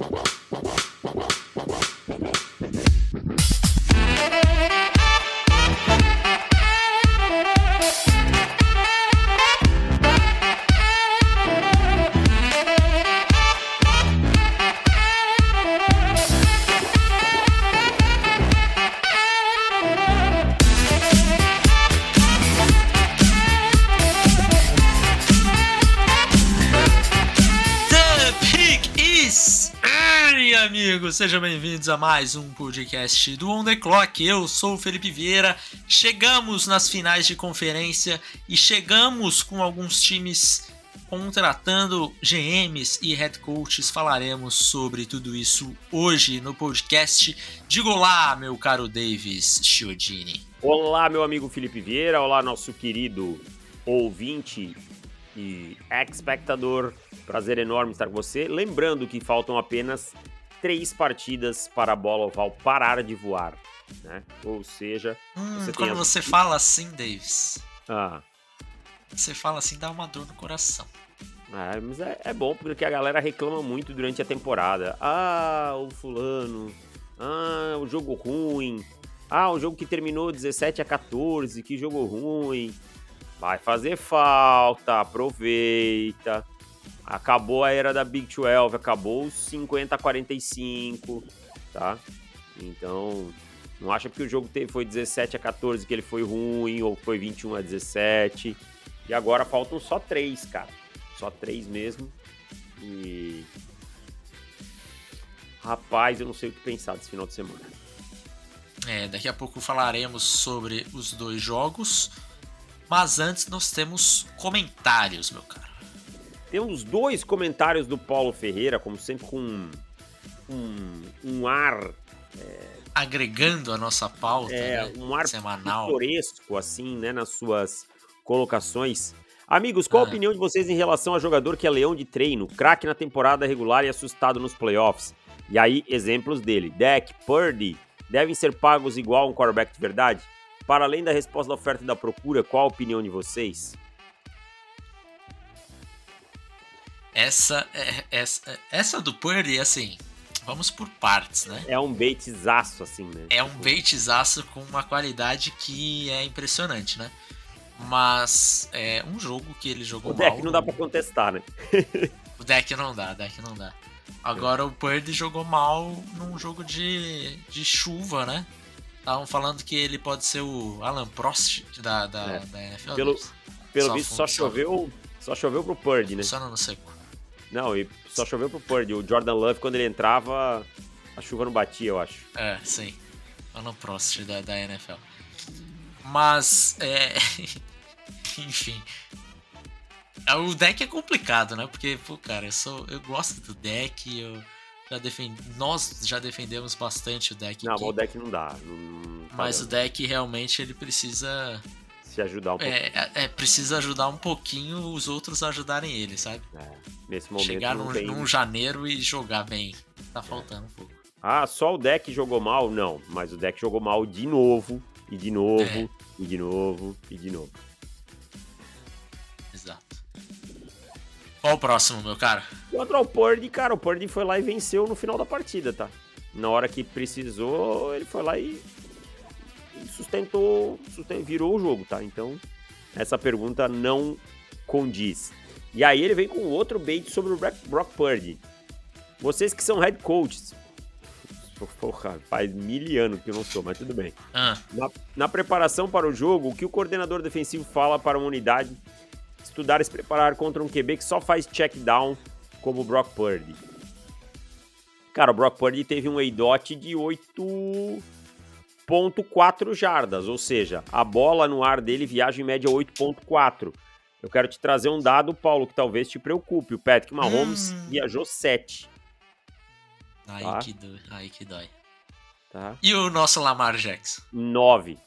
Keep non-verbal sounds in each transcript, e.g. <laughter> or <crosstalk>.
amigos, bem-vindos a mais um podcast do On The Clock. Eu sou o Felipe Vieira. Chegamos nas finais de conferência e chegamos com alguns times contratando GMs e head coaches. Falaremos sobre tudo isso hoje no podcast. Diga olá, meu caro Davis Chiodini. Olá, meu amigo Felipe Vieira. Olá, nosso querido ouvinte e espectador. Prazer enorme estar com você. Lembrando que faltam apenas três partidas para a bola oval parar de voar. Né? Ou seja, hum, você quando as... você fala assim, Davis. Ah. Você fala assim, dá uma dor no coração. É, mas é, é, bom porque a galera reclama muito durante a temporada. Ah, o fulano. Ah, o jogo ruim. Ah, o jogo que terminou 17 a 14, que jogo ruim. Vai fazer falta, aproveita. Acabou a era da Big 12, acabou os 50 a 45, tá? Então, não acha que o jogo foi 17 a 14 que ele foi ruim ou foi 21 a 17. E agora faltam só três, cara. Só três mesmo. E Rapaz, eu não sei o que pensar desse final de semana. É, daqui a pouco falaremos sobre os dois jogos. Mas antes nós temos comentários, meu caro. Temos dois comentários do Paulo Ferreira, como sempre, com um, um ar. É, Agregando a nossa pauta é, né? um ar semanal. pitoresco, assim, né, nas suas colocações. Amigos, qual ah. a opinião de vocês em relação a jogador que é leão de treino, craque na temporada regular e assustado nos playoffs? E aí, exemplos dele: Deck, Purdy, devem ser pagos igual um quarterback de verdade? Para além da resposta da oferta e da procura, qual a opinião de vocês? Essa, é, essa, essa do Purdy, assim, vamos por partes, né? É um baitzaço, assim, né? É um baitzaço com uma qualidade que é impressionante, né? Mas é um jogo que ele jogou o deck mal. não dá pra contestar, né? <laughs> o deck não dá, deck não dá. Agora o Purdy jogou mal num jogo de, de chuva, né? Estavam falando que ele pode ser o Alan Prost da, da, é. da NFL. Pelo, pelo visto, só choveu, só choveu pro Purdy, né? Só no seco. Não, e só choveu pro Purdy. O Jordan Love, quando ele entrava, a chuva não batia, eu acho. É, sim. Alan Prost da, da NFL. Mas, é... <laughs> enfim. É, o deck é complicado, né? Porque, pô, cara, eu, sou, eu gosto do deck, eu já defendi, nós já defendemos bastante o deck. Não, aqui. o deck não dá. Não, mas o deck realmente ele precisa se ajudar um pouquinho. É, é, é, precisa ajudar um pouquinho os outros a ajudarem ele, sabe? É, nesse momento. Chegar num, tem... num, janeiro e jogar bem. Tá faltando um pouco. Ah, só o deck jogou mal? Não, mas o deck jogou mal de novo, e de novo, é. e de novo, e de novo. Exato. Qual o próximo, meu cara? Contra o Purdy, cara, o Purdy foi lá e venceu no final da partida, tá? Na hora que precisou, ele foi lá e sustentou, sustentou, virou o jogo, tá? Então, essa pergunta não condiz. E aí ele vem com outro bait sobre o Brock Purdy. Vocês que são head coaches. Porra, faz mil anos que eu não sou, mas tudo bem. Ah. Na, na, preparação para o jogo, o que o coordenador defensivo fala para uma unidade estudar e se preparar contra um QB que só faz check down como o Brock Purdy? Cara, o Brock Purdy teve um ADOT de 8 8.4 jardas, ou seja, a bola no ar dele viaja em média 8.4. Eu quero te trazer um dado, Paulo, que talvez te preocupe. O Patrick Mahomes hum. viajou 7. Aí, tá? que dói, aí que dói. Tá. E o nosso Lamar Jackson? 9.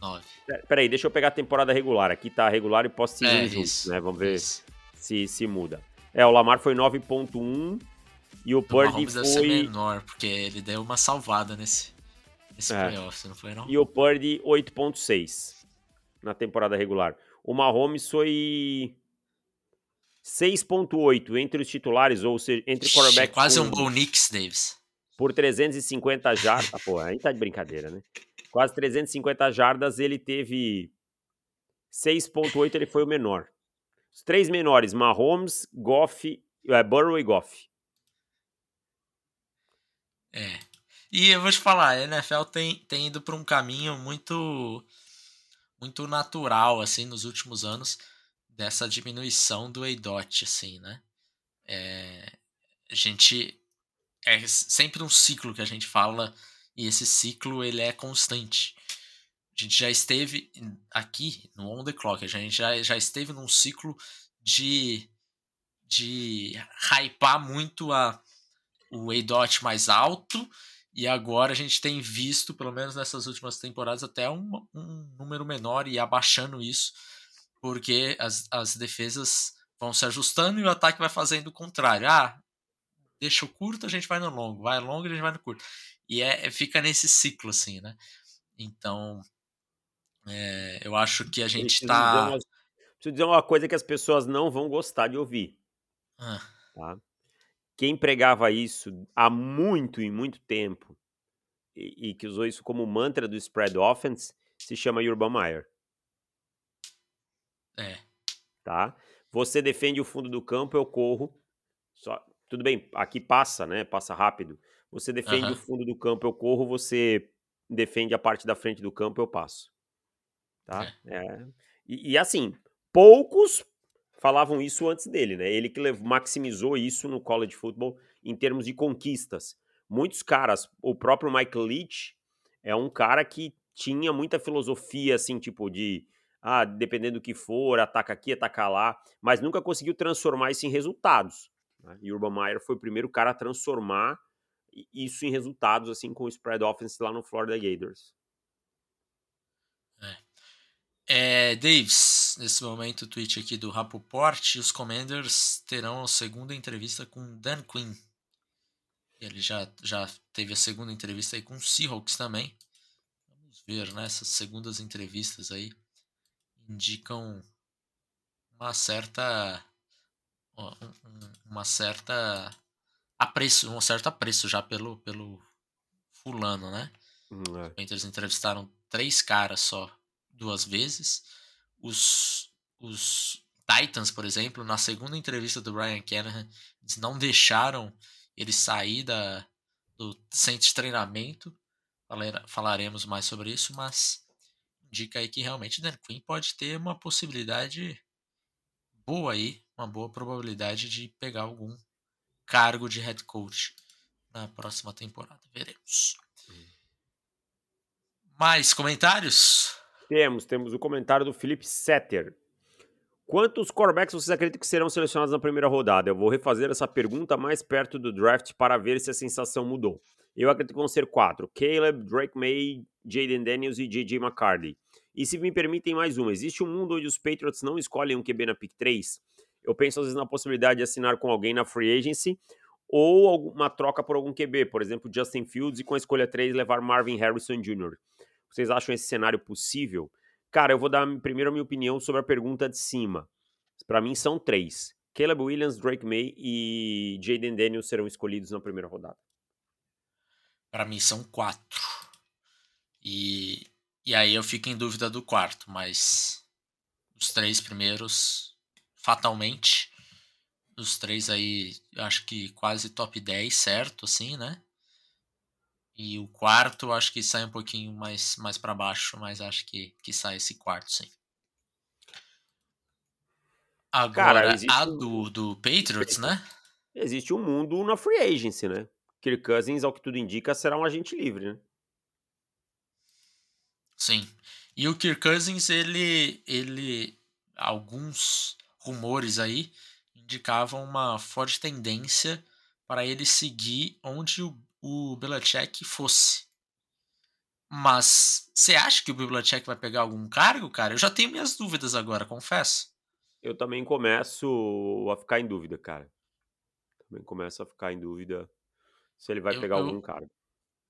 9. Peraí, deixa eu pegar a temporada regular. Aqui tá regular e posso seguir é, juntos, né? Vamos ver se, se muda. É, o Lamar foi 9.1 e o Purdy foi... deve ser menor, porque ele deu uma salvada nesse... Esse é. playoff, não foi não? E o Purdy 8.6 na temporada regular. O Mahomes foi 6.8 entre os titulares, ou seja, entre quarterbacks é quase com- um Bo Nix, Davis. por 350 jardas. Ah, pô, aí tá de brincadeira, né? Quase 350 jardas, ele teve 6.8, ele foi o menor. Os três menores, Mahomes, Goff, é, Burrow e Goff. É. E eu vou te falar, a NFL tem, tem ido para um caminho muito muito natural assim nos últimos anos dessa diminuição do EIDOT, assim, né? É, a gente é sempre um ciclo que a gente fala e esse ciclo ele é constante. A gente já esteve aqui no On The Clock, a gente já, já esteve num ciclo de, de hypar muito a, o EIDOT mais alto e agora a gente tem visto, pelo menos nessas últimas temporadas, até um, um número menor e abaixando isso, porque as, as defesas vão se ajustando e o ataque vai fazendo o contrário. Ah, deixa o curto, a gente vai no longo, vai longo, a gente vai no curto. E é, fica nesse ciclo, assim, né? Então, é, eu acho que a gente tá. uma, preciso dizer uma coisa que as pessoas não vão gostar de ouvir. Ah, Tá? Quem pregava isso há muito e muito tempo e, e que usou isso como mantra do spread offense se chama Urban Meyer. é. tá? Você defende o fundo do campo, eu corro. Só, tudo bem, aqui passa, né? Passa rápido. Você defende o fundo do campo, eu corro. Você defende a parte da frente do campo, eu passo. Tá? É. E, e assim, poucos falavam isso antes dele, né? Ele que maximizou isso no college football em termos de conquistas. Muitos caras, o próprio Michael Leach é um cara que tinha muita filosofia, assim, tipo, de ah, dependendo do que for, ataca aqui, ataca lá, mas nunca conseguiu transformar isso em resultados. Né? E Urban Meyer foi o primeiro cara a transformar isso em resultados, assim, com o spread offense lá no Florida Gators. É, Davis, nesse momento o tweet aqui do Rapoport, os Commanders terão a segunda entrevista com Dan Quinn. Ele já, já teve a segunda entrevista aí com o Seahawks também. Vamos ver, né? Essas segundas entrevistas aí indicam uma certa um- um- uma certa apreço, um certo apreço já pelo pelo fulano, né? Hum, é. Eles entrevistaram três caras só duas vezes. Os, os Titans, por exemplo, na segunda entrevista do Ryan Callahan, eles não deixaram ele sair da, do centro de treinamento. Falaremos mais sobre isso, mas indica aí que realmente Dan Quinn pode ter uma possibilidade boa aí, uma boa probabilidade de pegar algum cargo de head coach na próxima temporada. Veremos. Mais comentários? Temos, temos o comentário do Felipe Setter. Quantos quarterbacks vocês acreditam que serão selecionados na primeira rodada? Eu vou refazer essa pergunta mais perto do draft para ver se a sensação mudou. Eu acredito que vão ser quatro: Caleb, Drake May, Jaden Daniels e JJ McCarthy. E se me permitem mais uma, existe um mundo onde os Patriots não escolhem um QB na pick 3? Eu penso às vezes na possibilidade de assinar com alguém na free agency ou alguma troca por algum QB, por exemplo, Justin Fields e com a escolha 3 levar Marvin Harrison Jr. Vocês acham esse cenário possível? Cara, eu vou dar primeiro a minha opinião sobre a pergunta de cima. Para mim são três. Caleb Williams, Drake May e Jaden Daniels serão escolhidos na primeira rodada. Para mim são quatro. E, e aí eu fico em dúvida do quarto, mas os três primeiros, fatalmente, os três aí, acho que quase top 10, certo, assim, né? E o quarto, acho que sai um pouquinho mais, mais para baixo, mas acho que, que sai esse quarto, sim. Agora, existe a do, do Patriots, né? Existe um mundo na free agency, né? Kirk Cousins, ao que tudo indica, será um agente livre, né? Sim. E o Kirk Cousins, ele, ele, alguns rumores aí indicavam uma forte tendência para ele seguir onde o, o Belichick fosse. Mas você acha que o Belichick vai pegar algum cargo, cara? Eu já tenho minhas dúvidas agora, confesso. Eu também começo a ficar em dúvida, cara. Também começo a ficar em dúvida se ele vai Eu- pegar eu- algum cara.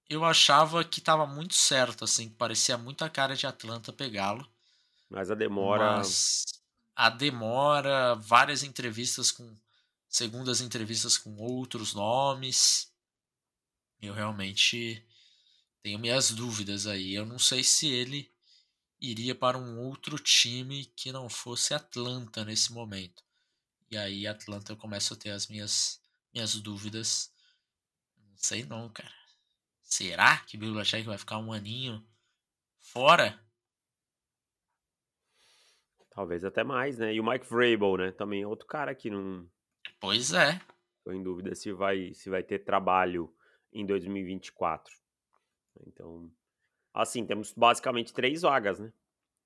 Eu achava que tava muito certo, assim, que parecia muito a cara de Atlanta pegá-lo. Mas a demora. Mas a demora, várias entrevistas com segundas entrevistas com outros nomes. Eu realmente tenho minhas dúvidas aí. Eu não sei se ele iria para um outro time que não fosse Atlanta nesse momento. E aí Atlanta eu começo a ter as minhas minhas dúvidas. Não sei não, cara. Será que Bill Belichick vai ficar um aninho fora? Talvez até mais, né? E o Mike Vrabel, né? Também é outro cara que não. Pois é. Tô em dúvida se vai, se vai ter trabalho em 2024. Então, assim, temos basicamente três vagas, né?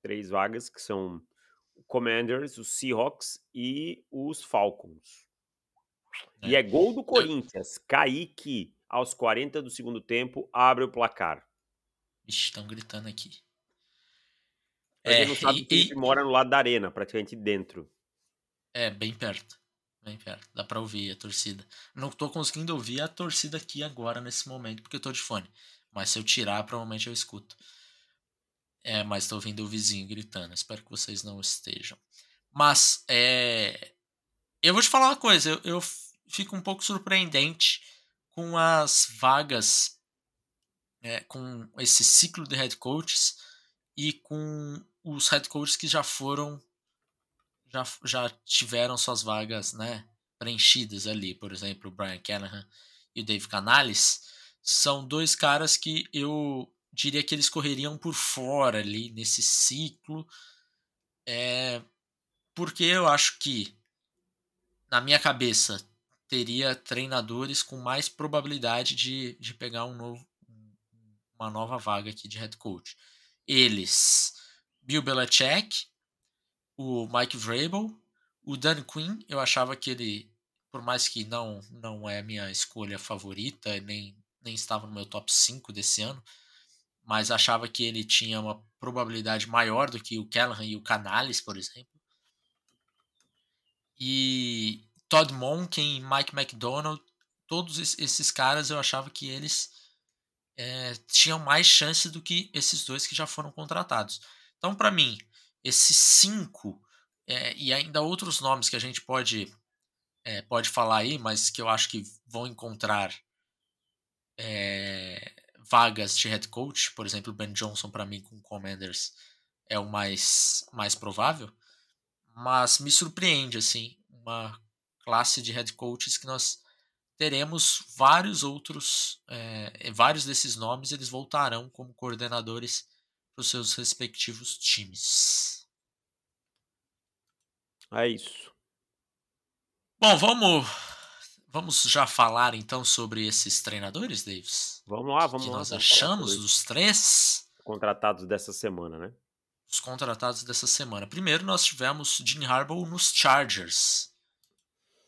Três vagas que são o Commanders, os Seahawks e os Falcons. É. E é gol do Corinthians. Kaique, aos 40 do segundo tempo, abre o placar. estão gritando aqui. Pra é, não sabe, e, e... mora no lado da arena, praticamente dentro. É, bem perto. Bem perto. Dá pra ouvir a torcida. Não tô conseguindo ouvir a torcida aqui agora, nesse momento, porque eu tô de fone. Mas se eu tirar, provavelmente eu escuto. É, mas tô ouvindo o vizinho gritando. Espero que vocês não estejam. Mas, é. Eu vou te falar uma coisa. Eu, eu fico um pouco surpreendente com as vagas. É, com esse ciclo de head coaches e com os head coaches que já foram já, já tiveram suas vagas né, preenchidas ali, por exemplo, o Brian Callahan e o Dave Canales, são dois caras que eu diria que eles correriam por fora ali nesse ciclo, é, porque eu acho que na minha cabeça teria treinadores com mais probabilidade de, de pegar um novo, uma nova vaga aqui de head coach. Eles Bill Belichick, o Mike Vrabel, o Dan Quinn, eu achava que ele, por mais que não não é minha escolha favorita, nem, nem estava no meu top 5 desse ano, mas achava que ele tinha uma probabilidade maior do que o Callahan e o Canales, por exemplo. E Todd Monken, Mike McDonald, todos esses caras eu achava que eles é, tinham mais chance do que esses dois que já foram contratados. Então, para mim, esses cinco é, e ainda outros nomes que a gente pode é, pode falar aí, mas que eu acho que vão encontrar é, vagas de head coach, por exemplo, Ben Johnson para mim com Commanders é o mais mais provável, mas me surpreende assim uma classe de head coaches que nós teremos vários outros, é, vários desses nomes eles voltarão como coordenadores para os seus respectivos times. É isso. Bom, vamos vamos já falar então sobre esses treinadores, Davis. Vamos lá, vamos que lá. Nós achamos dos três contratados dessa semana, né? Os contratados dessa semana. Primeiro nós tivemos Jim Harbaugh nos Chargers.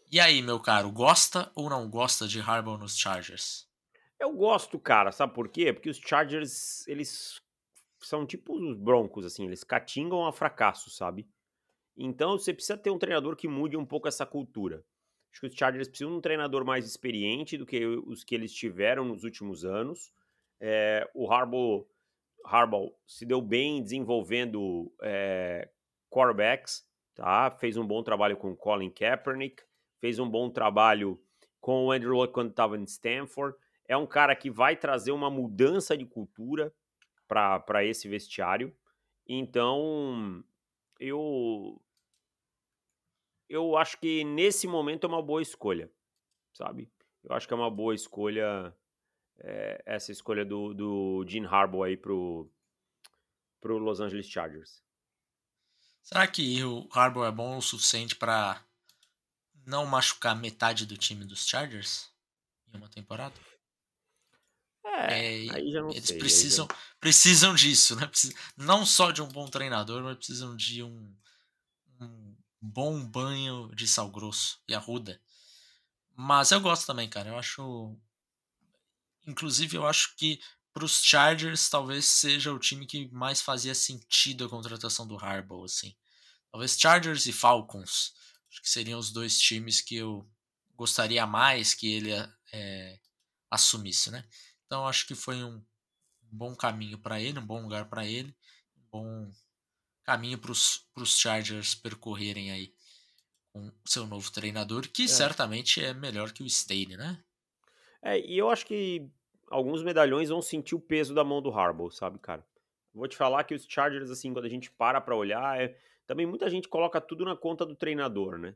E aí, meu caro, gosta ou não gosta de Harbaugh nos Chargers? Eu gosto, cara. Sabe por quê? Porque os Chargers, eles são tipo os Broncos, assim, eles catingam a fracasso, sabe? Então você precisa ter um treinador que mude um pouco essa cultura. Acho que os Chargers precisam de um treinador mais experiente do que os que eles tiveram nos últimos anos. É, o Harbaugh, Harbaugh se deu bem desenvolvendo é, quarterbacks, tá? Fez um bom trabalho com Colin Kaepernick, fez um bom trabalho com o Andrew Luck quando estava em Stanford. É um cara que vai trazer uma mudança de cultura para esse vestiário. Então, eu eu acho que nesse momento é uma boa escolha, sabe? Eu acho que é uma boa escolha é, essa escolha do, do Gene Harbaugh aí pro, pro Los Angeles Chargers. Será que o Harbaugh é bom o suficiente para não machucar metade do time dos Chargers em uma temporada? É, é aí já não eles sei, precisam, já... precisam disso, né? Não só de um bom treinador, mas precisam de um, um bom banho de sal grosso e arruda. Mas eu gosto também, cara. Eu acho. Inclusive, eu acho que para os Chargers talvez seja o time que mais fazia sentido a contratação do Harbaugh, assim. Talvez Chargers e Falcons. Acho que seriam os dois times que eu gostaria mais que ele é, assumisse, né? Então acho que foi um bom caminho para ele, um bom lugar para ele, um bom caminho para os Chargers percorrerem aí com seu novo treinador, que é. certamente é melhor que o Staley, né? É, e eu acho que alguns medalhões vão sentir o peso da mão do Harbaugh, sabe, cara? Vou te falar que os Chargers, assim, quando a gente para pra olhar, é... também muita gente coloca tudo na conta do treinador, né?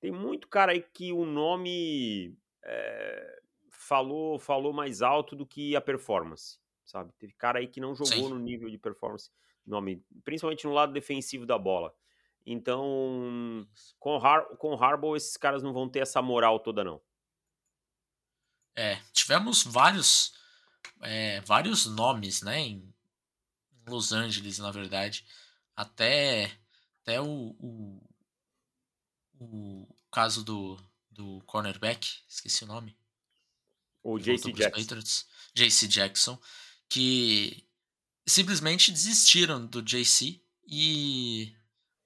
Tem muito cara aí que o nome é... falou, falou mais alto do que a performance, sabe? Teve cara aí que não jogou Sim. no nível de performance, nome, principalmente no lado defensivo da bola. Então, com, Har com Harbaugh, esses caras não vão ter essa moral toda, não. É, tivemos vários, é, vários nomes, né, em Los Angeles, na verdade. Até, até o, o, o caso do, do cornerback, esqueci o nome. O JC Jackson. JC Jackson, que simplesmente desistiram do JC e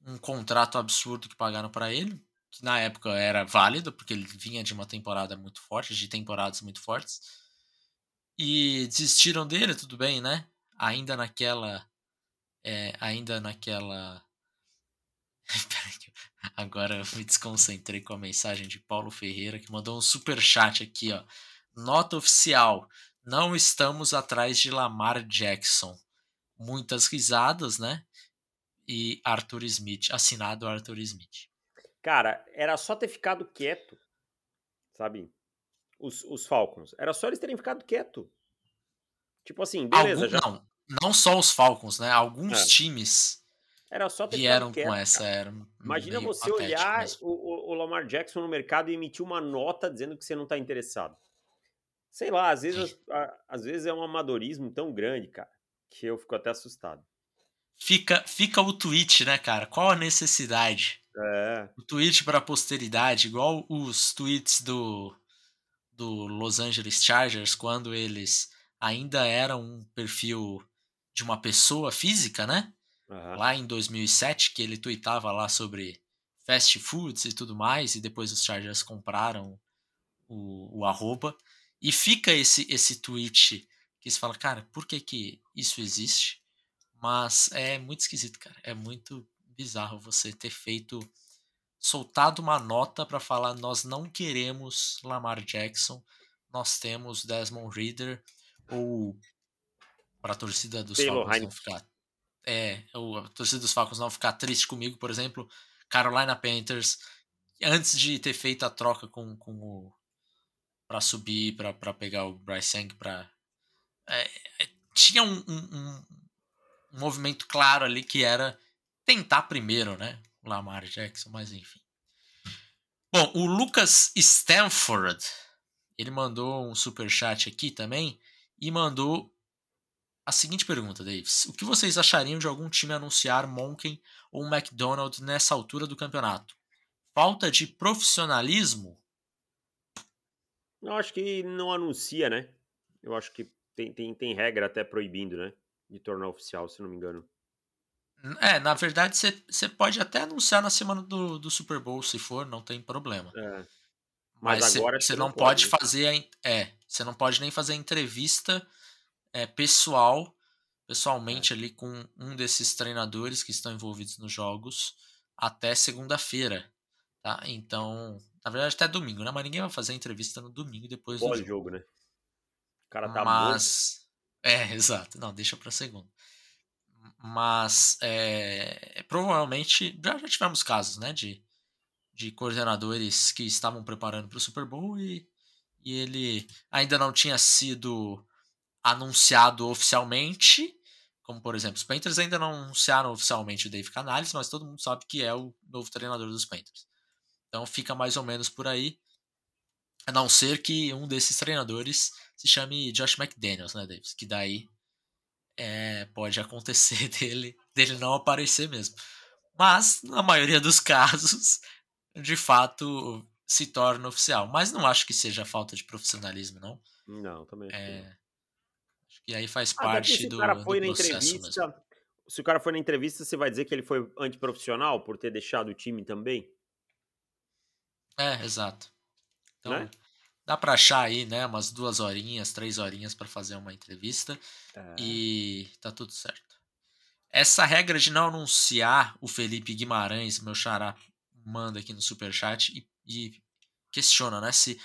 um contrato absurdo que pagaram para ele, que na época era válido, porque ele vinha de uma temporada muito forte, de temporadas muito fortes. E desistiram dele, tudo bem, né? Ainda naquela. É, ainda naquela. <laughs> Agora eu me desconcentrei com a mensagem de Paulo Ferreira, que mandou um super chat aqui, ó. Nota oficial. Não estamos atrás de Lamar Jackson. Muitas risadas, né? E Arthur Smith, assinado Arthur Smith. Cara, era só ter ficado quieto, sabe? Os, os Falcons. Era só eles terem ficado quieto. Tipo assim, beleza. Algum, já... Não, não só os Falcons, né? Alguns é. times era só ter vieram quieto, com essa. Era Imagina você olhar o, o, Lamar Jackson no mercado e emitir uma nota dizendo que você não está interessado. Sei lá, às vezes, às vezes é um amadorismo tão grande, cara, que eu fico até assustado. Fica, fica o tweet, né, cara? Qual a necessidade? É. O tweet para a posteridade, igual os tweets do, do Los Angeles Chargers, quando eles ainda eram um perfil de uma pessoa física, né? Uhum. Lá em 2007, que ele tweetava lá sobre fast foods e tudo mais, e depois os Chargers compraram o, o arroba. E fica esse, esse tweet que você fala, cara, por que, que isso existe? Mas é muito esquisito, cara. É muito bizarro você ter feito soltado uma nota para falar nós não queremos Lamar Jackson, nós temos Desmond Reader ou para a torcida dos Taylor Falcons não ficar é, ou a torcida dos Falcons não ficar triste comigo, por exemplo, Carolina Panthers antes de ter feito a troca com, com o para subir para pegar o Bryce Young para é, é, tinha um, um, um movimento claro ali que era tentar primeiro, né? Lamar Jackson, mas enfim. Bom, o Lucas Stanford, ele mandou um super chat aqui também e mandou a seguinte pergunta, Davis. O que vocês achariam de algum time anunciar Monken ou McDonald nessa altura do campeonato? Falta de profissionalismo? Eu acho que não anuncia, né? Eu acho que tem, tem, tem regra até proibindo, né? De tornar oficial, se não me engano. É, na verdade, você pode até anunciar na semana do, do Super Bowl, se for, não tem problema. É. Mas, Mas agora você não, não pode, pode fazer a, é, você não pode nem fazer a entrevista é, pessoal, pessoalmente é. ali com um desses treinadores que estão envolvidos nos jogos até segunda-feira, tá? Então, na verdade até domingo, né? Mas ninguém vai fazer a entrevista no domingo depois do jogo. jogo, né? O cara tá Mas, morto. é, <laughs> exato. Não, deixa para segunda mas é, provavelmente já, já tivemos casos né, de, de coordenadores que estavam preparando para o Super Bowl e, e ele ainda não tinha sido anunciado oficialmente, como por exemplo, os Panthers ainda não anunciaram oficialmente o Dave Canales, mas todo mundo sabe que é o novo treinador dos Panthers. Então fica mais ou menos por aí, a não ser que um desses treinadores se chame Josh McDaniels, né, Davis? Que daí é, pode acontecer <laughs> dele, dele não aparecer mesmo. Mas, na maioria dos casos, de fato se torna oficial. Mas não acho que seja falta de profissionalismo, não. Não, também. É, acho que aí faz ah, parte do, cara foi do na entrevista, mesmo. Se o cara foi na entrevista, você vai dizer que ele foi antiprofissional por ter deixado o time também? É, exato. Então, né? Dá para achar aí, né, umas duas horinhas, três horinhas para fazer uma entrevista é. e tá tudo certo. essa regra de não anunciar o Felipe Guimarães, meu xará, manda aqui no superchat e, e questiona, né? Se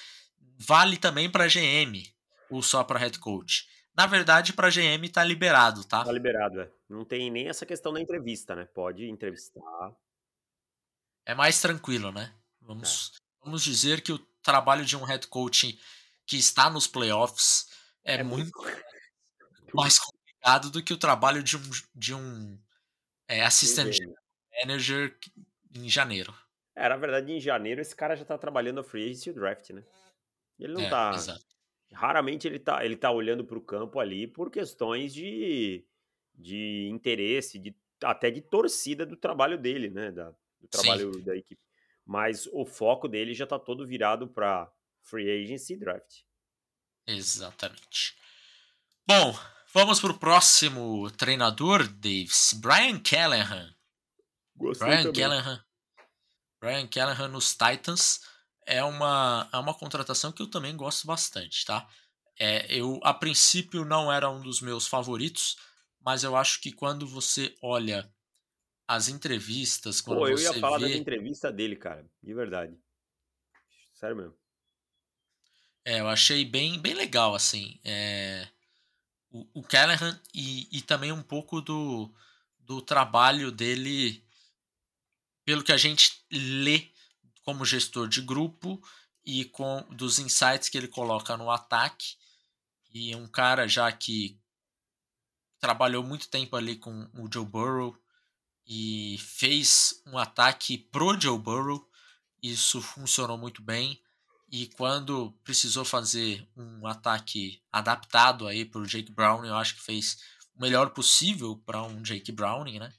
vale também para GM ou só para head coach. Na verdade, para GM tá liberado, tá? Tá liberado, é. Não tem nem essa questão da entrevista, né? Pode entrevistar. É mais tranquilo, né? Vamos, é. vamos dizer que o trabalho de um head coach que está nos playoffs é, é muito, <laughs> mais complicado do que o trabalho de um, de um é, assistente manager em janeiro. É, na verdade, em janeiro esse cara já tá trabalhando a free agency draft, né? Ele não é, tá. Exato. Raramente ele tá, ele tá olhando para o campo ali por questões de, de interesse, de, até de torcida do trabalho dele, né? Da, do trabalho Sim. da equipe. Mas o foco dele já tá todo virado para free agency draft. Exatamente. Bom, vamos pro próximo treinador, Davis. Brian Callahan. Gostei Brian também. Callahan. Brian Callahan nos Titans é uma, é uma contratação que eu também gosto bastante, tá? É, eu, a princípio, não era um dos meus favoritos, mas eu acho que quando você olha as entrevistas, quando Pô, eu ia falar vê... da entrevista dele, cara, de verdade. Sério mesmo. É, eu achei bem, bem legal, assim. É, o, o Callahan e, e também um pouco do, do trabalho dele, pelo que a gente lê como gestor de grupo e com dos insights que ele coloca no ataque. E um cara já que trabalhou muito tempo ali com o Joe Burrow e fez um ataque pro Joe Burrow. Isso funcionou muito bem. E quando precisou fazer um ataque adaptado aí para o Jake Brown, eu acho que fez o melhor possível para um Jake Browning, né?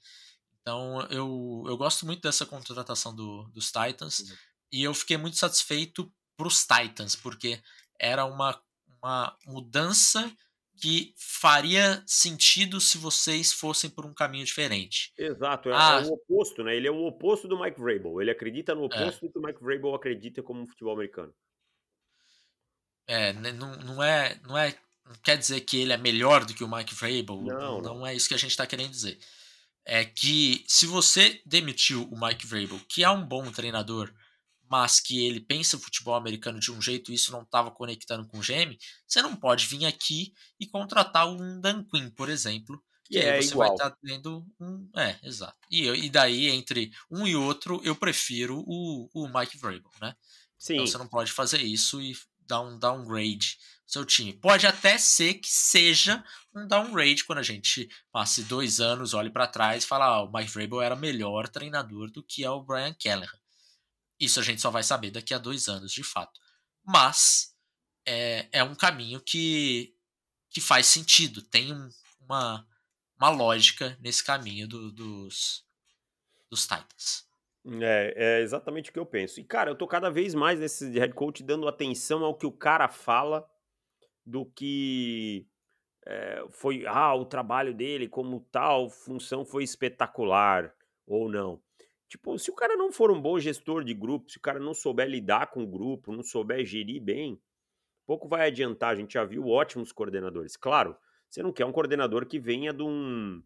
Então eu, eu gosto muito dessa contratação do, dos Titans uhum. e eu fiquei muito satisfeito para os Titans, porque era uma, uma mudança que faria sentido se vocês fossem por um caminho diferente. Exato, é, ah, é o oposto, né? Ele é o oposto do Mike Vrabel. Ele acredita no é. oposto é. do que o Mike Vrabel acredita como futebol americano. É, né, não, não é, não é, não quer dizer que ele é melhor do que o Mike Vrabel. Não, não, não é isso que a gente está querendo dizer. É que se você demitiu o Mike Vrabel, que é um bom treinador, mas que ele pensa o futebol americano de um jeito e isso não estava conectando com o GM, você não pode vir aqui e contratar um Dan Quinn, por exemplo, que é aí você igual. vai estar tá tendo um. É, exato. E, e daí, entre um e outro, eu prefiro o, o Mike Vrabel, né? Então, Sim. Então você não pode fazer isso e dar um downgrade seu time. Pode até ser que seja um downgrade quando a gente passe dois anos, olhe para trás e fala: ah, o Mike Vrabel era melhor treinador do que é o Brian Callahan. Isso a gente só vai saber daqui a dois anos, de fato. Mas é, é um caminho que, que faz sentido, tem um, uma, uma lógica nesse caminho do, dos, dos Titans. É, é exatamente o que eu penso. E, cara, eu tô cada vez mais nesse head coach dando atenção ao que o cara fala do que é, foi, ah, o trabalho dele como tal função foi espetacular ou não. Tipo, se o cara não for um bom gestor de grupo, se o cara não souber lidar com o grupo, não souber gerir bem, pouco vai adiantar. A gente já viu ótimos coordenadores. Claro, você não quer um coordenador que venha de um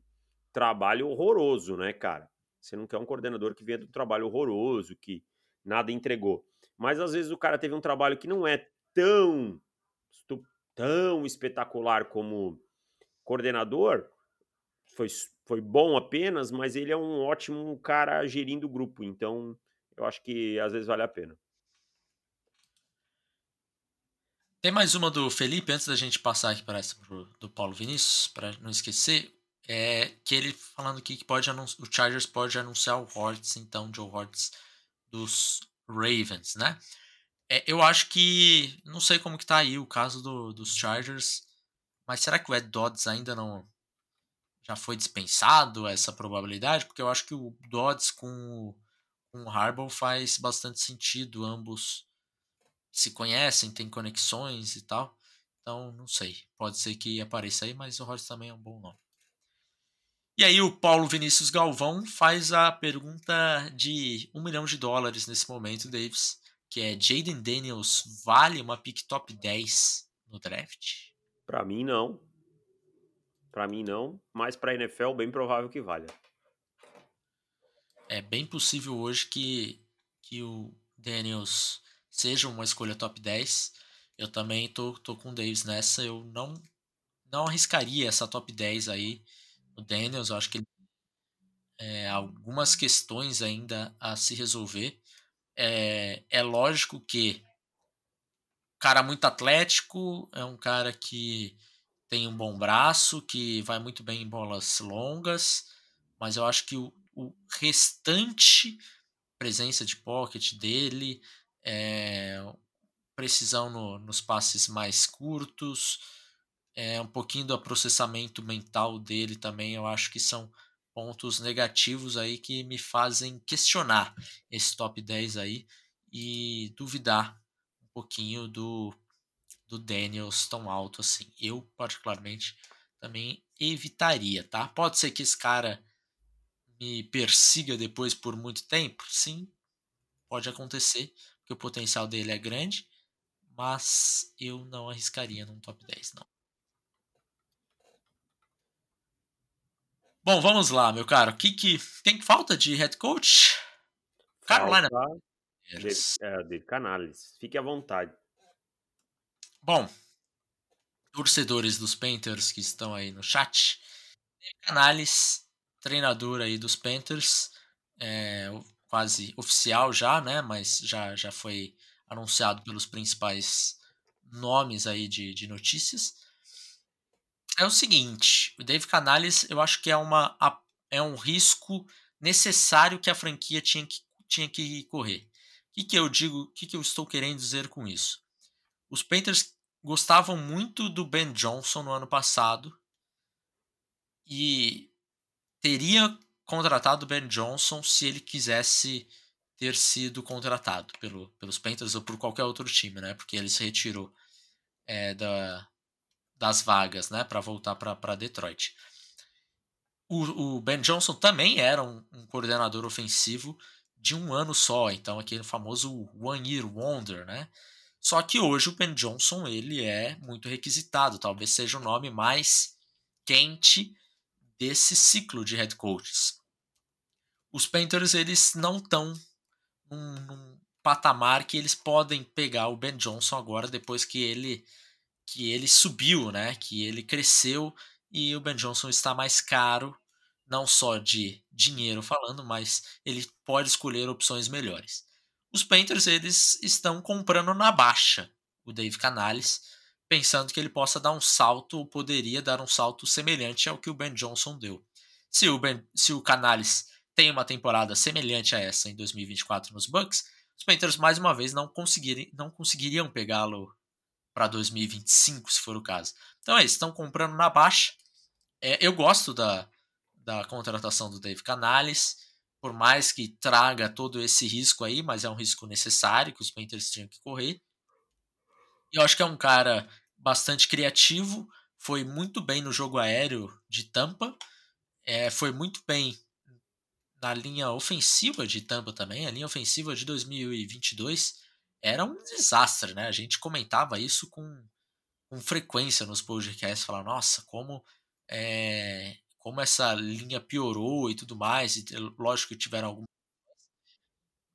trabalho horroroso, né, cara? Você não quer um coordenador que venha de um trabalho horroroso, que nada entregou. Mas às vezes o cara teve um trabalho que não é tão tão espetacular como coordenador, foi foi bom apenas, mas ele é um ótimo cara gerindo o grupo. Então, eu acho que às vezes vale a pena. Tem mais uma do Felipe, antes da gente passar aqui para essa do Paulo Vinícius, para não esquecer. É que ele falando aqui que pode o Chargers pode anunciar o Hortz, então, Joe Hortz dos Ravens, né? É, eu acho que. Não sei como que tá aí o caso do, dos Chargers. Mas será que o Ed Dodds ainda não já foi dispensado essa probabilidade, porque eu acho que o Dodds com o, com o Harbaugh faz bastante sentido, ambos se conhecem, têm conexões e tal. Então, não sei, pode ser que apareça aí, mas o Rodgers também é um bom nome. E aí o Paulo Vinícius Galvão faz a pergunta de um milhão de dólares nesse momento, Davis, que é Jaden Daniels vale uma pick top 10 no draft? Para mim não. Para mim não, mas para NFL bem provável que valha. É bem possível hoje que, que o Daniels seja uma escolha top 10. Eu também tô, tô com o Davis nessa. Eu não, não arriscaria essa top 10 aí. O Daniels, eu acho que ele é, algumas questões ainda a se resolver. É, é lógico que cara muito atlético, é um cara que tem um bom braço, que vai muito bem em bolas longas, mas eu acho que o, o restante presença de pocket dele, é, precisão no, nos passes mais curtos, é, um pouquinho do processamento mental dele também, eu acho que são pontos negativos aí que me fazem questionar esse top 10 aí e duvidar um pouquinho do, do Daniels tão alto assim. Eu, particularmente, também evitaria, tá? Pode ser que esse cara me persiga depois por muito tempo? Sim, pode acontecer, porque o potencial dele é grande, mas eu não arriscaria num top 10, não. Bom, vamos lá, meu caro. Que que tem falta de head coach? Carolina. De, é, de Canales. Fique à vontade. Bom, torcedores dos Panthers que estão aí no chat, Canales, treinador aí dos Panthers, é, quase oficial já, né? Mas já, já foi anunciado pelos principais nomes aí de, de notícias é o seguinte, o Dave Canales eu acho que é, uma, é um risco necessário que a franquia tinha que, tinha que correr. O que, que eu digo, o que, que eu estou querendo dizer com isso? Os Panthers gostavam muito do Ben Johnson no ano passado e teria contratado o Ben Johnson se ele quisesse ter sido contratado pelo, pelos Panthers ou por qualquer outro time, né? Porque ele se retirou é, da, das vagas, né, para voltar para Detroit. O, o, Ben Johnson também era um, um, coordenador ofensivo de um ano só, então aquele famoso one year wonder, né? Só que hoje o Ben Johnson ele é muito requisitado, talvez seja o nome mais quente desse ciclo de head coaches. Os Panthers eles não estão num, num patamar que eles podem pegar o Ben Johnson agora depois que ele que ele subiu, né? Que ele cresceu e o Ben Johnson está mais caro, não só de dinheiro falando, mas ele pode escolher opções melhores. Os Panthers eles estão comprando na baixa o Dave Canales, pensando que ele possa dar um salto ou poderia dar um salto semelhante ao que o Ben Johnson deu. Se o, ben, se o Canales tem uma temporada semelhante a essa em 2024 nos Bucks, os Panthers mais uma vez não, conseguiriam, não conseguiriam pegá-lo para 2025, se for o caso. Então é isso, estão comprando na baixa. É, eu gosto da, da contratação do Dave Canales, por mais que traga todo esse risco aí, mas é um risco necessário que os Panthers tinham que correr. Eu acho que é um cara bastante criativo, foi muito bem no jogo aéreo de Tampa, é, foi muito bem na linha ofensiva de Tampa também, a linha ofensiva de 2022 era um desastre, né? A gente comentava isso com, com frequência nos podcasts, falando, nossa, como é, como essa linha piorou e tudo mais, e lógico que tiveram algumas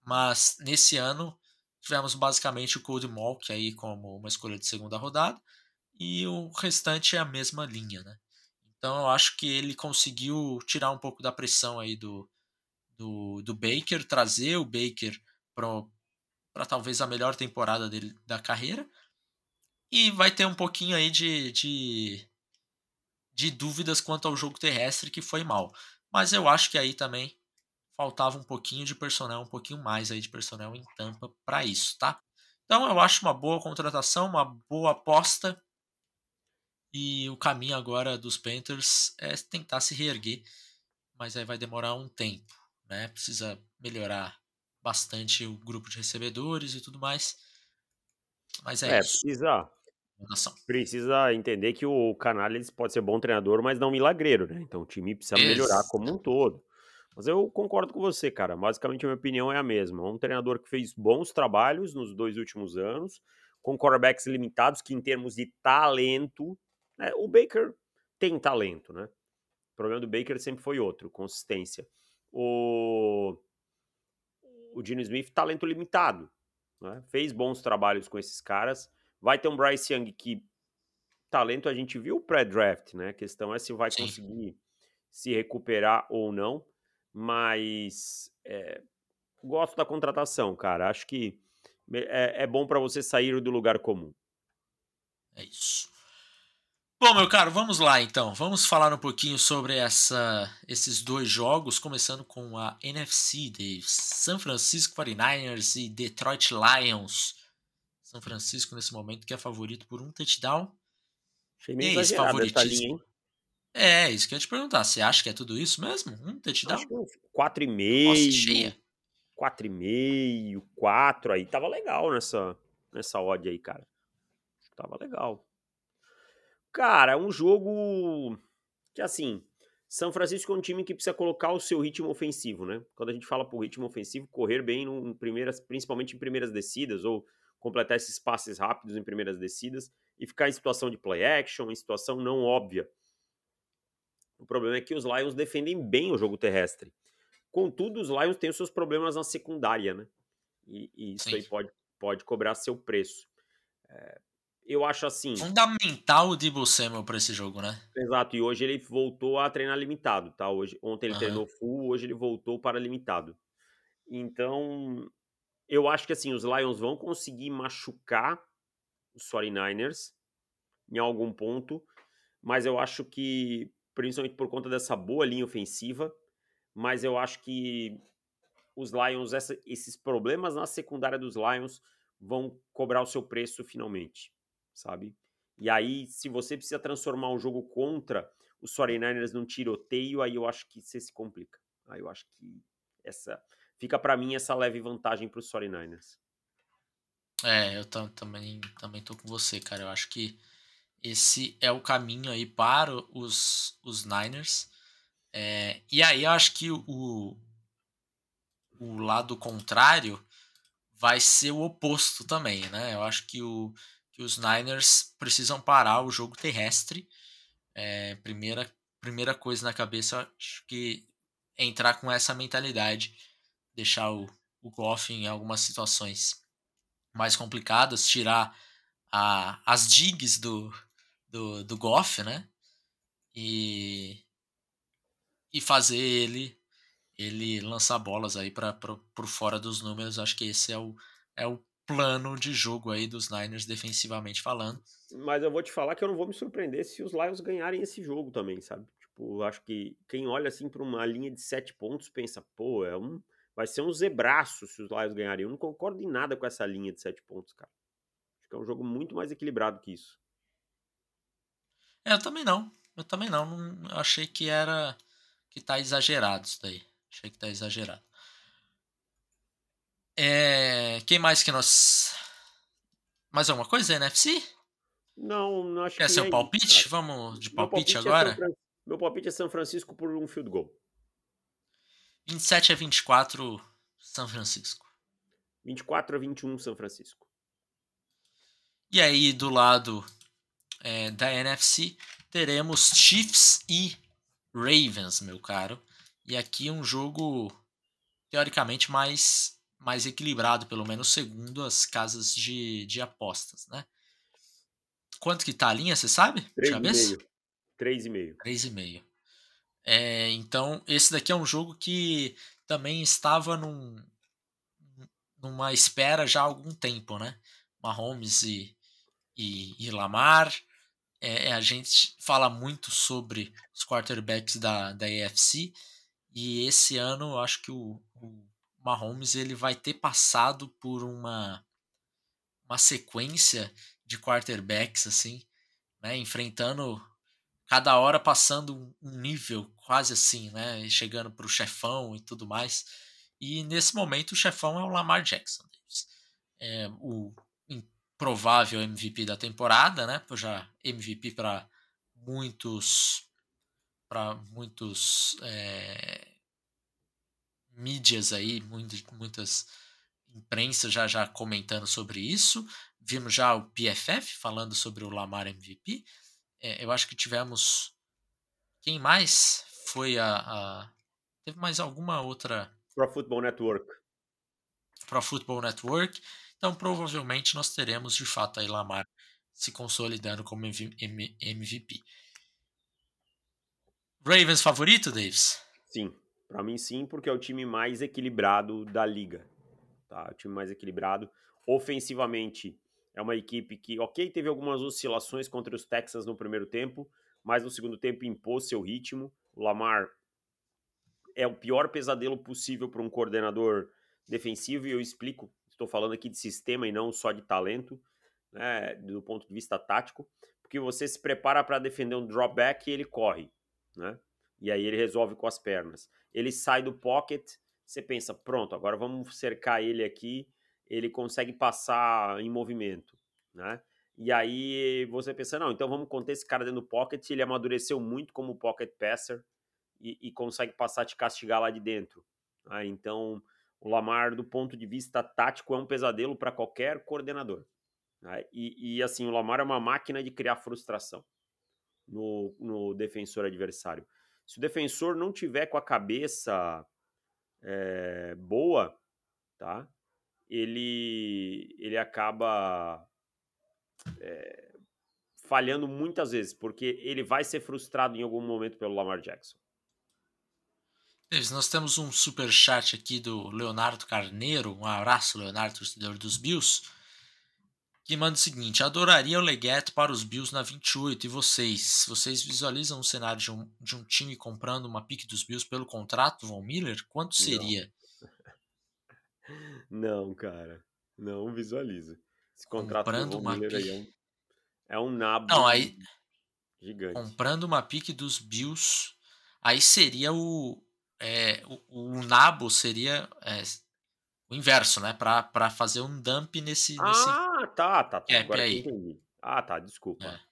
mas nesse ano tivemos basicamente o Cold Mock aí como uma escolha de segunda rodada e o restante é a mesma linha, né? Então eu acho que ele conseguiu tirar um pouco da pressão aí do, do, do Baker, trazer o Baker para talvez a melhor temporada dele da carreira. E vai ter um pouquinho aí de, de, de dúvidas quanto ao jogo terrestre que foi mal. Mas eu acho que aí também faltava um pouquinho de personal, um pouquinho mais aí de personal em Tampa para isso, tá? Então eu acho uma boa contratação, uma boa aposta. E o caminho agora dos Panthers é tentar se reerguer, mas aí vai demorar um tempo, né? Precisa melhorar bastante o grupo de recebedores e tudo mais. Mas é, é isso. Precisa, precisa entender que o Canales pode ser bom treinador, mas não milagreiro, né? Então o time precisa melhorar como um todo. Mas eu concordo com você, cara. Basicamente a minha opinião é a mesma. Um treinador que fez bons trabalhos nos dois últimos anos, com quarterbacks limitados, que em termos de talento, né, o Baker tem talento, né? O problema do Baker sempre foi outro, consistência. O, o Gene Smith, talento limitado. Né? Fez bons trabalhos com esses caras. Vai ter um Bryce Young que talento a gente viu pré-draft, né? A questão é se vai Sim. conseguir se recuperar ou não. Mas é, gosto da contratação, cara. Acho que é, é bom para você sair do lugar comum. É isso. Bom, meu caro, vamos lá então. Vamos falar um pouquinho sobre essa, esses dois jogos, começando com a NFC de San Francisco 49ers e Detroit Lions. São Francisco, nesse momento, que é favorito por um touchdown. Achei meio esse favoritismo. Linha, é, isso que eu ia te perguntar. Você acha que é tudo isso mesmo? Um touchdown? Acho que 4,5. 4,5, 4 aí. Tava legal nessa, nessa odd aí, cara. Tava legal. Cara, é um jogo que, assim, São Francisco é um time que precisa colocar o seu ritmo ofensivo, né? Quando a gente fala por ritmo ofensivo, correr bem em primeiras, principalmente em primeiras descidas, ou completar esses passes rápidos em primeiras descidas e ficar em situação de play action, em situação não óbvia. O problema é que os Lions defendem bem o jogo terrestre. Contudo, os Lions têm os seus problemas na secundária, né? E, e isso Sim. aí pode, pode cobrar seu preço. É, eu acho assim. Fundamental o Debo Samuel para esse jogo, né? Exato, e hoje ele voltou a treinar limitado, tá? Hoje, ontem ele uhum. treinou full, hoje ele voltou para limitado. Então, eu acho que assim, os Lions vão conseguir machucar os 49ers em algum ponto, mas eu acho que, principalmente por conta dessa boa linha ofensiva, mas eu acho que os Lions, essa, esses problemas na secundária dos Lions vão cobrar o seu preço finalmente sabe? E aí, se você precisa transformar um jogo contra os 49ers num tiroteio, aí eu acho que você se complica. Aí eu acho que essa fica para mim essa leve vantagem para os 49ers. É, eu também também tô com você, cara. Eu acho que esse é o caminho aí para os, os Niners. É, e aí eu acho que o, o lado contrário vai ser o oposto também, né? Eu acho que o, que os Niners precisam parar o jogo terrestre. É, primeira, primeira coisa na cabeça, acho que entrar com essa mentalidade, deixar o, o Goff em algumas situações mais complicadas, tirar a, as digs do, do, do Goff, né? E, e fazer ele ele lançar bolas aí para por fora dos números. Acho que esse é o, é o plano de jogo aí dos Niners defensivamente falando. Mas eu vou te falar que eu não vou me surpreender se os Lions ganharem esse jogo também, sabe? Tipo, acho que quem olha assim para uma linha de sete pontos pensa, pô, é um, vai ser um zebraço se os Lions ganharem. Eu não concordo em nada com essa linha de sete pontos, cara. Acho que é um jogo muito mais equilibrado que isso. É, eu também não. Eu também não. não achei que era que tá exagerado isso daí. Achei que tá exagerado. É, quem mais que nós. Mais alguma coisa, NFC? Não, não acho Quer que. Quer seu é palpite? Isso, Vamos de palpite, palpite é agora? É Meu palpite é São Francisco por um field goal. 27 a 24, São Francisco. 24 a 21, São Francisco. E aí, do lado é, da NFC, teremos Chiefs e Ravens, meu caro. E aqui um jogo teoricamente mais mais equilibrado, pelo menos segundo as casas de, de apostas, né? Quanto que tá a linha, você sabe? 3,5. 3,5. 3,5. É, então, esse daqui é um jogo que também estava num, numa espera já há algum tempo, né? Mahomes e, e, e Lamar. É, a gente fala muito sobre os quarterbacks da, da AFC e esse ano eu acho que o, o Mahomes ele vai ter passado por uma uma sequência de quarterbacks assim, né, enfrentando cada hora passando um nível quase assim, né, chegando para o chefão e tudo mais. E nesse momento o chefão é o Lamar Jackson, é o provável MVP da temporada, né? Já MVP para muitos para muitos é, mídias aí, muitas, muitas imprensas já já comentando sobre isso. Vimos já o PFF falando sobre o Lamar MVP. É, eu acho que tivemos Quem mais foi a, a. Teve mais alguma outra. Pro Football Network. Pro Football Network. Então, provavelmente, nós teremos de fato aí Lamar se consolidando como MVP. Ravens favorito, Davis? Sim, para mim sim, porque é o time mais equilibrado da liga. Tá? O time mais equilibrado. Ofensivamente, é uma equipe que, ok, teve algumas oscilações contra os Texans no primeiro tempo, mas no segundo tempo impôs seu ritmo. O Lamar é o pior pesadelo possível para um coordenador defensivo, e eu explico. Estou falando aqui de sistema e não só de talento, né, do ponto de vista tático, porque você se prepara para defender um dropback e ele corre, né? E aí ele resolve com as pernas. Ele sai do pocket, você pensa, pronto, agora vamos cercar ele aqui, ele consegue passar em movimento, né? E aí você pensa, não, então vamos conter esse cara dentro do pocket, ele amadureceu muito como pocket passer e, e consegue passar te castigar lá de dentro. Né? Então, o Lamar, do ponto de vista tático, é um pesadelo para qualquer coordenador. Né? E, e, assim, o Lamar é uma máquina de criar frustração no, no defensor adversário. Se o defensor não tiver com a cabeça é, boa, tá? Ele, ele acaba é, falhando muitas vezes, porque ele vai ser frustrado em algum momento pelo Lamar Jackson. Nós temos um super chat aqui do Leonardo Carneiro. Um abraço, Leonardo, torcedor dos Bills. Que manda o seguinte: adoraria o Leggett para os Bills na 28. E vocês? Vocês visualizam um cenário de um, de um time comprando uma pique dos Bills pelo contrato, Von Miller? Quanto seria? Não, Não cara. Não visualizo. Esse contrato comprando do Miller aí é um, é um nabo Não, aí, gigante. Comprando uma pique dos Bills, aí seria o. É, o, o nabo seria é, o inverso, né? Para fazer um dump nesse. nesse ah, tá, tá. tá. Agora aí. entendi. Ah, tá, desculpa. É.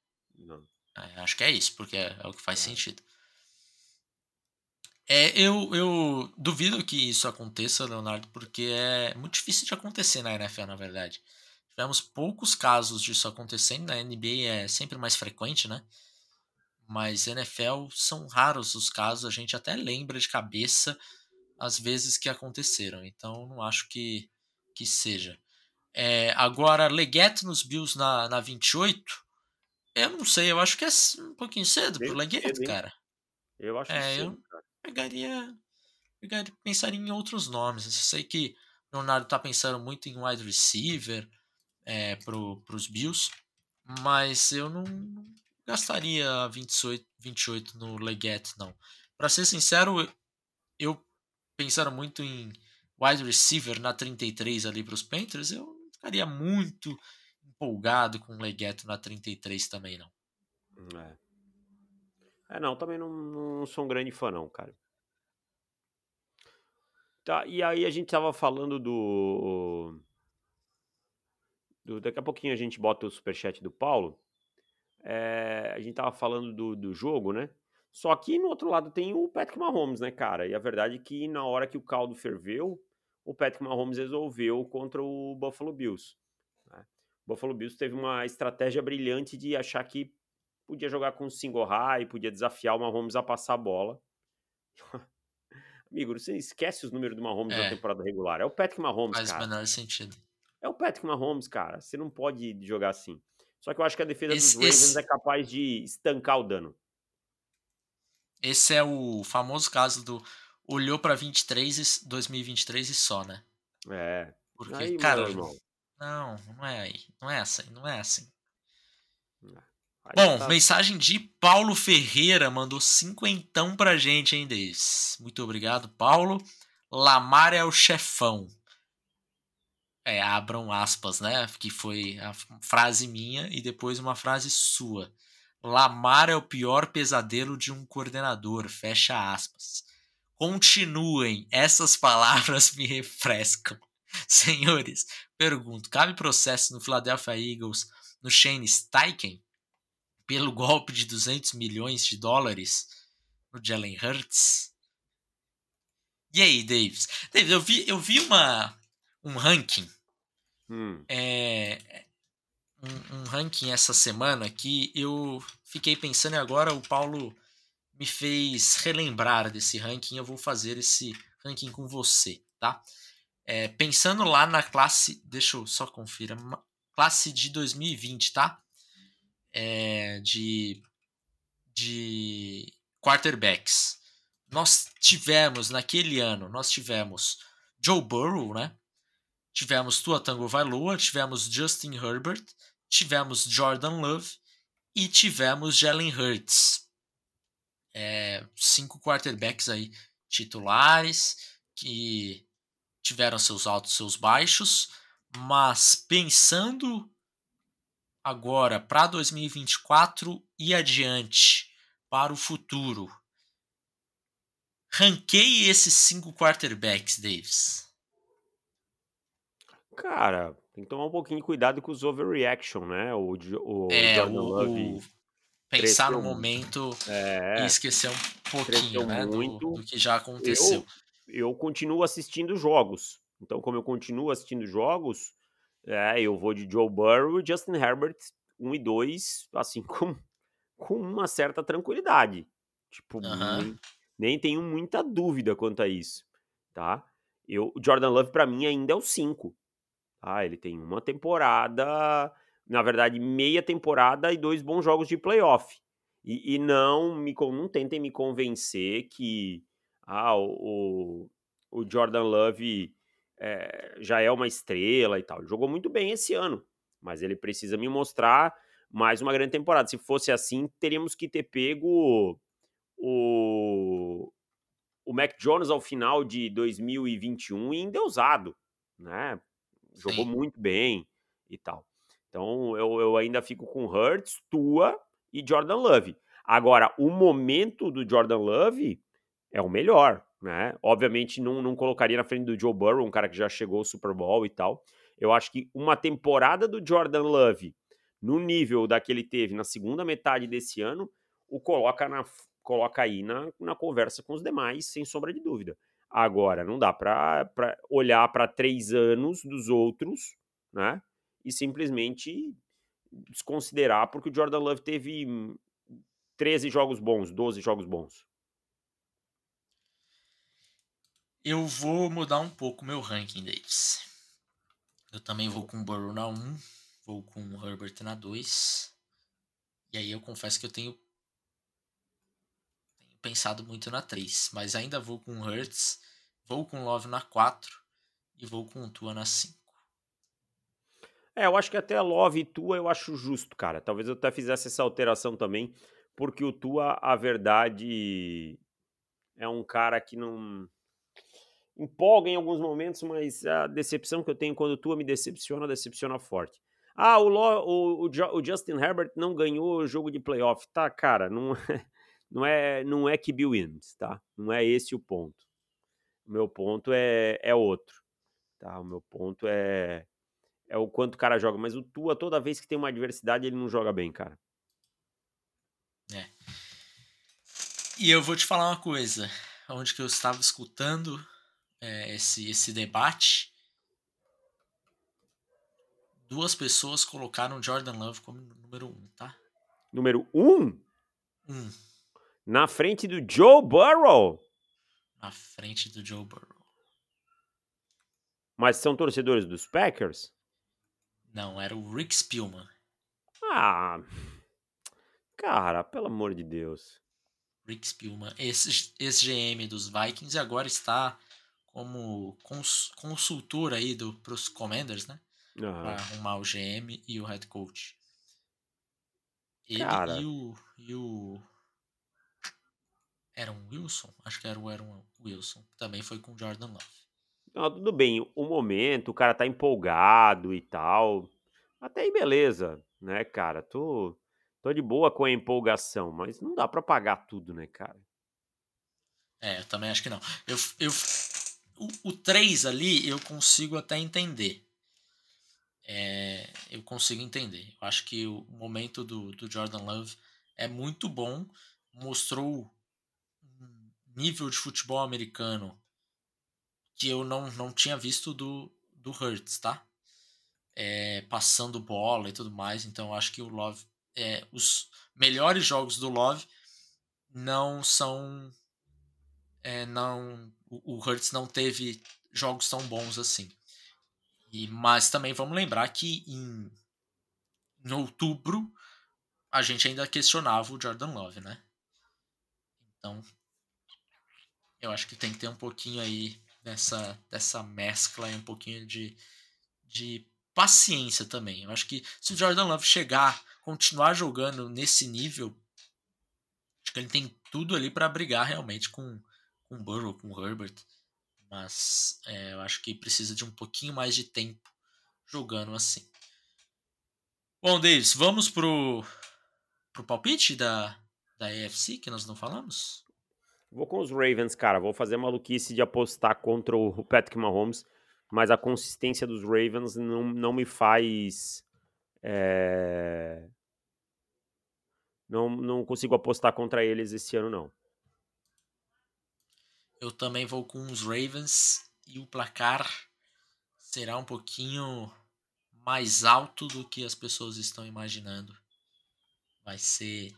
É, acho que é isso, porque é, é o que faz é. sentido. É, eu, eu duvido que isso aconteça, Leonardo, porque é muito difícil de acontecer na NFL, na verdade. Tivemos poucos casos disso acontecendo, na NBA é sempre mais frequente, né? Mas NFL são raros os casos, a gente até lembra de cabeça as vezes que aconteceram. Então não acho que, que seja. É, agora, Leggett nos Bills na, na 28, eu não sei, eu acho que é um pouquinho cedo pro Leggett, cara. Eu acho é, cedo, eu cara. Pegaria, pegaria, pensaria em outros nomes. Eu sei que o Leonardo tá pensando muito em wide receiver é, pro, pros Bills, mas eu não gastaria 28, 28 no Leggett, não. Para ser sincero, eu pensaram muito em wide receiver na 33 ali para os Panthers, eu ficaria muito empolgado com o Legueto na 33 também, não. É. É, não, também não, não sou um grande fã, não, cara. Tá, e aí a gente tava falando do. do daqui a pouquinho a gente bota o superchat do Paulo. É, a gente tava falando do, do jogo, né? Só que no outro lado tem o Patrick Mahomes, né, cara? E a verdade é que na hora que o caldo ferveu, o Patrick Mahomes resolveu contra o Buffalo Bills. Né? O Buffalo Bills teve uma estratégia brilhante de achar que podia jogar com single high, podia desafiar o Mahomes a passar a bola. <laughs> Amigo, você esquece os números do Mahomes é. na temporada regular. É o Patrick Mahomes, Faz cara. Faz o menor sentido. É o Patrick Mahomes, cara. Você não pode jogar assim. Só que eu acho que a defesa esse, dos Ravens esse... é capaz de estancar o dano. Esse é o famoso caso do olhou para 23 e 2023 e só, né? É. Porque, aí, cara, não, não é aí. Não é assim, não é assim. Bom, tá... mensagem de Paulo Ferreira mandou cinquentão pra gente, hein, Davis? Muito obrigado, Paulo. Lamar é o chefão. É, abram aspas, né? Que foi a frase minha e depois uma frase sua. Lamar é o pior pesadelo de um coordenador. Fecha aspas. Continuem, essas palavras me refrescam. <laughs> Senhores, pergunto: cabe processo no Philadelphia Eagles no Shane Steichen pelo golpe de 200 milhões de dólares no Jalen Hurts? E aí, Davis? Davis, eu vi, eu vi uma, um ranking. Hum. É, um, um, ranking essa semana que eu fiquei pensando e agora o Paulo me fez relembrar desse ranking. Eu vou fazer esse ranking com você, tá? É, pensando lá na classe, deixa eu só conferir, classe de 2020, tá? É, de, de quarterbacks. Nós tivemos, naquele ano, nós tivemos Joe Burrow, né? Tivemos Tua Tango Vailoa, tivemos Justin Herbert, tivemos Jordan Love e tivemos Jalen Hurts. É, cinco quarterbacks aí titulares que tiveram seus altos, seus baixos, mas pensando agora para 2024 e adiante, para o futuro, ranquei esses cinco quarterbacks, Davis. Cara, tem que tomar um pouquinho de cuidado com os overreaction, né? O, o é, Jordan o, Love. O pensar no momento é, e esquecer um pouquinho né, do, do, que já aconteceu. Eu, eu continuo assistindo jogos. Então, como eu continuo assistindo jogos, é, eu vou de Joe Burrow e Justin Herbert 1 e 2, assim, <laughs> com, com uma certa tranquilidade. Tipo, nem, nem, tenho muita dúvida quanto a isso, tá? Eu, o Jordan Love, para mim, ainda é o 5. Tá? Ele tem uma temporada, na verdade, meia temporada e dois bons jogos de playoff. E, e não, me, não tentem me convencer que ah, o, o Jordan Love é, já é uma estrela e tal. Jogou muito bem esse ano, mas ele precisa me mostrar mais uma grande temporada. Se fosse assim, teríamos que ter pego o, o Mac Jones ao final de 2021 e endeusado, né? Jogou Sim. muito bem e tal. Então eu, eu ainda fico com Hurts, Tua e Jordan Love. Agora, o momento do Jordan Love é o melhor, né? Obviamente não, não colocaria na frente do Joe Burrow, um cara que já chegou ao Super Bowl e tal. Eu acho que uma temporada do Jordan Love no nível da que ele teve na segunda metade desse ano, o coloca, na, coloca aí na, na conversa com os demais, sem sombra de dúvida. Agora, não dá para olhar para três anos dos outros, né? E simplesmente desconsiderar, porque o Jordan Love teve 13 jogos bons, 12 jogos bons. Eu vou mudar um pouco meu ranking, Davis. Eu também vou com o Burrow na 1, vou com o Herbert na 2. E aí eu confesso que eu tenho pensado muito na 3, mas ainda vou com Hurts, vou com Love na 4 e vou com Tua na 5. É, eu acho que até Love e Tua eu acho justo, cara. Talvez eu até fizesse essa alteração também, porque o Tua, a verdade, é um cara que não empolga em alguns momentos, mas a decepção que eu tenho quando o Tua me decepciona, decepciona forte. Ah, o, o, o, Justin Herbert não ganhou o jogo de playoff. Tá, cara, não, <laughs> não é não é que Bill Williams, tá? Não é esse o ponto. O meu ponto é, é outro, tá? O meu ponto é é o quanto o cara joga, mas o Tua toda vez que tem uma adversidade ele não joga bem, cara. É. E eu vou te falar uma coisa, onde que eu estava escutando é, esse esse debate, duas pessoas colocaram Jordan Love como número um, tá? Número um? Um. Na frente do Joe Burrow. Na frente do Joe Burrow. Mas são torcedores dos Packers? Não, era o Rick Spielman. Ah. Cara, pelo amor de Deus. Rick Spielman, ex-GM dos Vikings, e agora está como cons consultor aí para os Commanders, né? Uhum. Para arrumar o GM e o head coach. Ele Cara. e o, e o era um Wilson? Acho que era o Aaron Wilson. Também foi com Jordan Love. Não, tudo bem, o momento, o cara tá empolgado e tal. Até aí, beleza, né, cara? Tô, tô de boa com a empolgação, mas não dá para pagar tudo, né, cara? É, eu também acho que não. Eu, eu, o, o 3 ali eu consigo até entender. É, eu consigo entender. Eu acho que o momento do, do Jordan Love é muito bom. Mostrou nível de futebol americano que eu não, não tinha visto do, do Hurts, tá? É, passando bola e tudo mais. Então acho que o Love. É, os melhores jogos do Love não são. É, não, o, Hurts não teve jogos tão bons assim. E, mas também vamos lembrar que em, em outubro a gente ainda questionava o Jordan Love, né? Então, eu acho que tem que ter um pouquinho aí dessa, dessa mescla e um pouquinho de, de paciência também. Eu acho que se o Jordan Love chegar, continuar jogando nesse nível, acho que ele tem tudo ali para brigar realmente com com Burrow, com Herbert, mas é, eu acho que precisa de um pouquinho mais de tempo jogando assim. Bom, Davis, vamos pro pro palpite da da AFC que nós não falamos? Vou com os Ravens, cara. Vou fazer maluquice de apostar contra o Patrick Mahomes, mas a consistência dos Ravens não, não me faz. É... Não, não consigo apostar contra eles esse ano, não. Eu também vou com os Ravens e o placar será um pouquinho mais alto do que as pessoas estão imaginando. Vai ser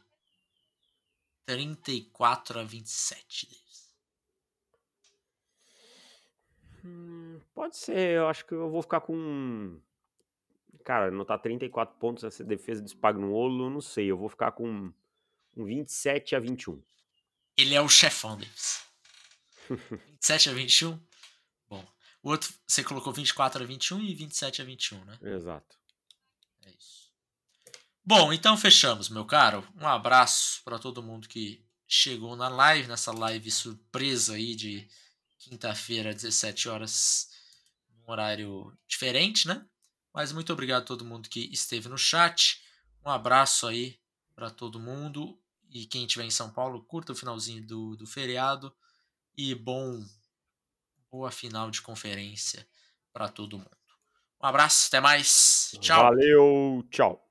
34 a 27 deles. Hum, pode ser, eu acho que eu vou ficar com. Cara, tá 34 pontos essa defesa de no Olo, não sei. Eu vou ficar com um 27 a 21. Ele é o chefão deles. 27 a 21? Bom. O outro, você colocou 24 a 21 e 27 a 21, né? Exato. É isso. Bom, então fechamos, meu caro. Um abraço para todo mundo que chegou na live, nessa live surpresa aí de quinta-feira, 17 horas, um horário diferente, né? Mas muito obrigado a todo mundo que esteve no chat. Um abraço aí para todo mundo. E quem estiver em São Paulo, curta o finalzinho do, do feriado. E bom, boa final de conferência para todo mundo. Um abraço, até mais. Tchau. Valeu, tchau.